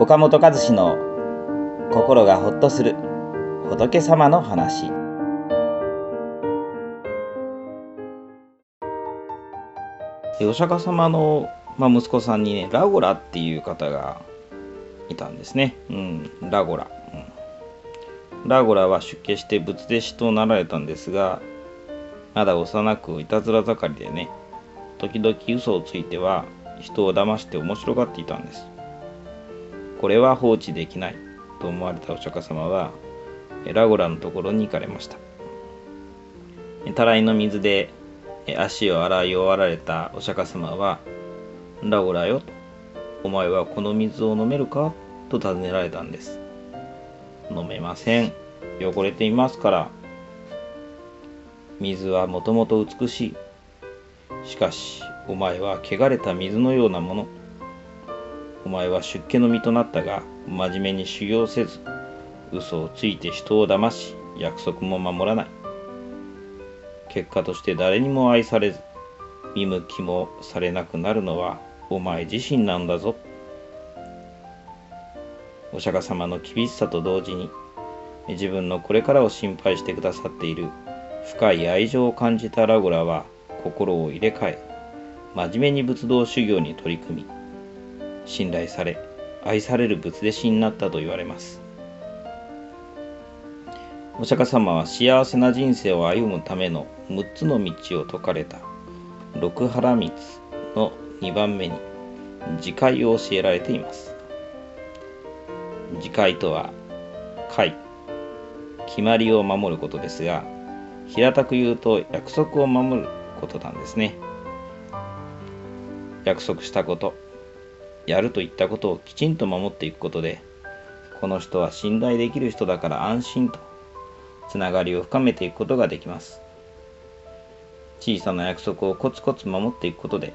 岡本和志の心がほっとする仏様の話。お釈迦様の、まあ、息子さんにねラゴラっていう方がいたんですね、うん、ラゴラ、うん、ラゴラは出家して仏弟子となられたんですがまだ幼くいたずら盛りでね時々嘘をついては人を騙して面白がっていたんです。これは放置できないと思われたお釈迦様はラゴラのところに行かれました。たらいの水で足を洗い終わられたお釈迦様はラゴラよお前はこの水を飲めるか？と尋ねられたんです。飲めません。汚れていますから水はもともと美しい。しかしお前は汚れた水のようなもの。お前は出家の身となったが真面目に修行せず嘘をついて人を騙し約束も守らない。結果として誰にも愛されず見向きもされなくなるのはお前自身なんだぞ。お釈迦様の厳しさと同時に自分のこれからを心配してくださっている深い愛情を感じたラゴラは心を入れ替え真面目に仏道修行に取り組み信頼され愛される仏弟子になったと言われます。お釈迦様は幸せな人生を歩むための6つの道を説かれた。六原密の2番目に自戒を教えられています。自戒とは戒決まりを守ることですが平たく言うと約束を守ることなんですね。約束したことやるといったことをきちんと守っていくことでこの人は信頼できる人だから安心とつながりを深めていくことができます。小さな約束をコツコツ守っていくことで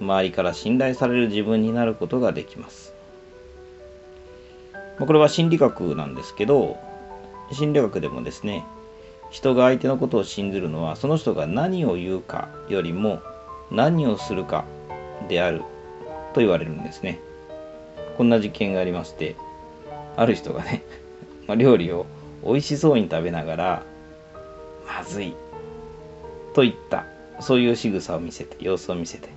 周りから信頼される自分になることができます。これは心理学なんですけど心理学でもですね人が相手のことを信ずるのはその人が何を言うかよりも何をするかである。と言われるんですね。こんな実験がありましてある人がね ま料理を美味しそうに食べながらまずいといった。そういう仕草を見せて様子を見せて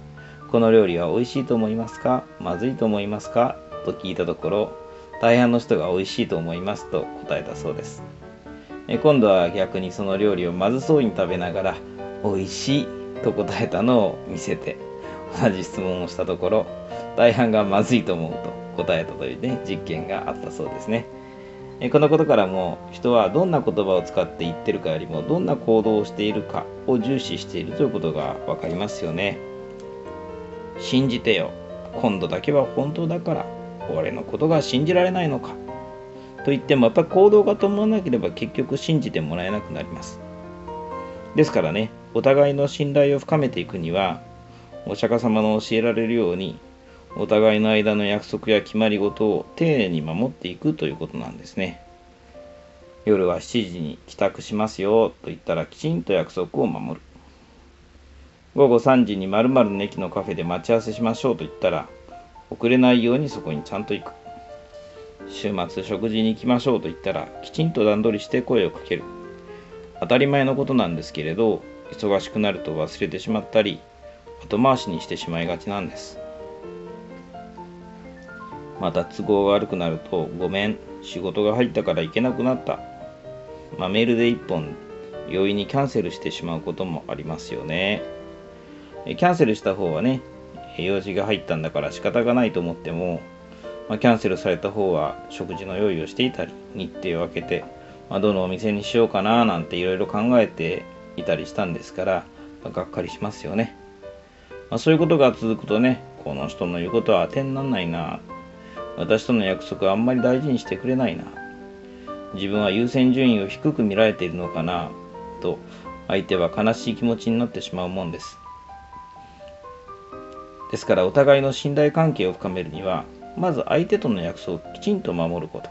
この料理は美味しいと思いますか？まずいと思いますか？と聞いたところ大半の人が美味しいと思いますと答えたそうです。今度は逆にその料理をまずそうに食べながら美味しいと答えたのを見せて同じ質問をしたところ大半がまずいと思うと答えたというね実験があったそうですね。このことからも人はどんな言葉を使って言ってるかよりもどんな行動をしているかを重視しているということが分かりますよね。信じてよ。今度だけは本当だから。俺のことが信じられないのか。と言ってもやっぱ行動が伴わなければ結局信じてもらえなくなります。ですからねお互いの信頼を深めていくにはお釈迦様の教えられるようにお互いの間の約束や決まり事を丁寧に守っていくということなんですね。夜は7時に帰宅しますよと言ったらきちんと約束を守る。午後3時に〇〇の駅のカフェで待ち合わせしましょうと言ったら遅れないようにそこにちゃんと行く。週末食事に行きましょうと言ったらきちんと段取りして声をかける。当たり前のことなんですけれど忙しくなると忘れてしまったり後回しにしてしまいがちなんです。また都合が悪くなるとごめん仕事が入ったから行けなくなった。まあ、メールで1本容易にキャンセルしてしまうこともありますよね。キャンセルした方はね用事が入ったんだから仕方がないと思っても、まあ、キャンセルされた方は食事の用意をしていたり日程を空けて、まあ、どのお店にしようかななんていろいろ考えていたりしたんですから、まあ、がっかりしますよね、まあそういうことが続くとねこの人の言うことは当てになんないな。私との約束はあんまり大事にしてくれないな。自分は優先順位を低く見られているのかなと相手は悲しい気持ちになってしまうもんです。ですからお互いの信頼関係を深めるにはまず相手との約束をきちんと守ること。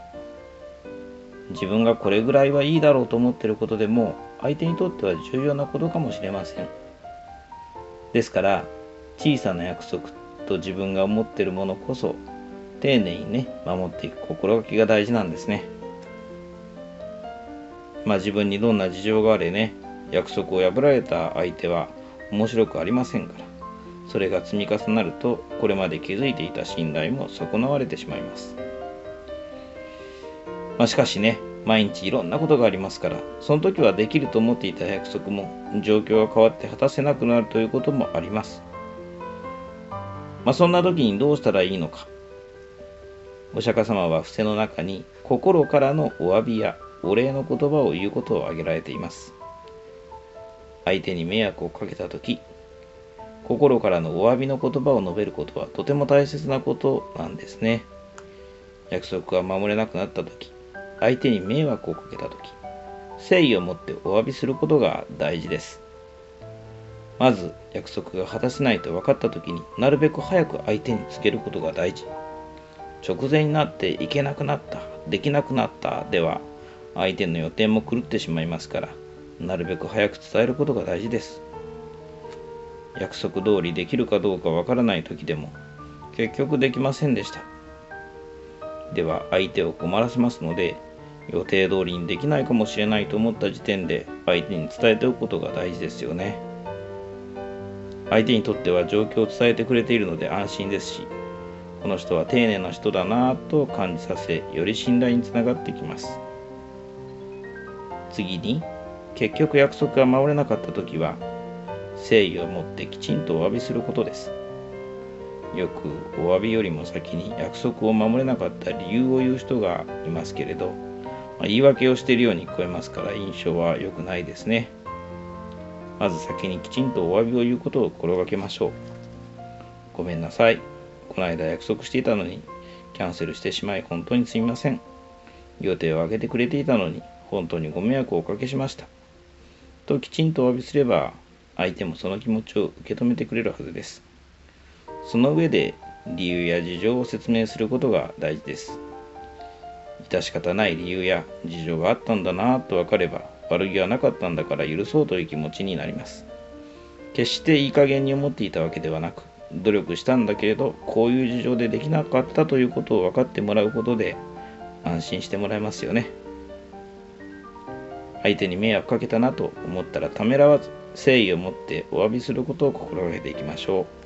自分がこれぐらいはいいだろうと思っていることでも相手にとっては重要なことかもしれません。ですから小さな約束と自分が思っているものこそ丁寧にね守っていく心がけが大事なんですね。まあ自分にどんな事情があれね約束を破られた相手は面白くありませんからそれが積み重なるとこれまで築いていた信頼も損なわれてしまいます、まあ、しかしね毎日いろんなことがありますからその時はできると思っていた約束も状況が変わって果たせなくなるということもあります。まあ、そんな時にどうしたらいいのか。お釈迦様は伏せの中に心からのお詫びやお礼の言葉を言うことを挙げられています。相手に迷惑をかけた時心からのお詫びの言葉を述べることはとても大切なことなんですね。約束が守れなくなった時相手に迷惑をかけた時誠意を持ってお詫びすることが大事です。まず約束が果たせないと分かった時になるべく早く相手につけることが大事。直前になっていけなくなったできなくなったでは相手の予定も狂ってしまいますからなるべく早く伝えることが大事です。約束通りできるかどうかわからない時でも結局できませんでした。では相手を困らせますので予定通りにできないかもしれないと思った時点で相手に伝えておくことが大事ですよね。相手にとっては状況を伝えてくれているので安心ですしこの人は丁寧な人だなぁと感じさせより信頼につながってきます。次に結局約束が守れなかった時は誠意を持ってきちんとお詫びすることです。よくお詫びよりも先に約束を守れなかった理由を言う人がいますけれど、ま、言い訳をしているように聞こえますから印象は良くないですね。まず先にきちんとお詫びを言うことを心がけましょう。ごめんなさい。この間約束していたのにキャンセルしてしまい本当にすみません。予定を空けてくれていたのに本当にご迷惑をおかけしました。ときちんとお詫びすれば相手もその気持ちを受け止めてくれるはずです。その上で理由や事情を説明することが大事です。致し方ない理由や事情があったんだなぁと分かれば悪気はなかったんだから許そうという気持ちになります決していい加減に思っていたわけではなく努力したんだけれどこういう事情でできなかったということを分かってもらうことで安心してもらえますよね相手に迷惑かけたなと思ったらためらわず誠意を持ってお詫びすることを心がけていきましょう。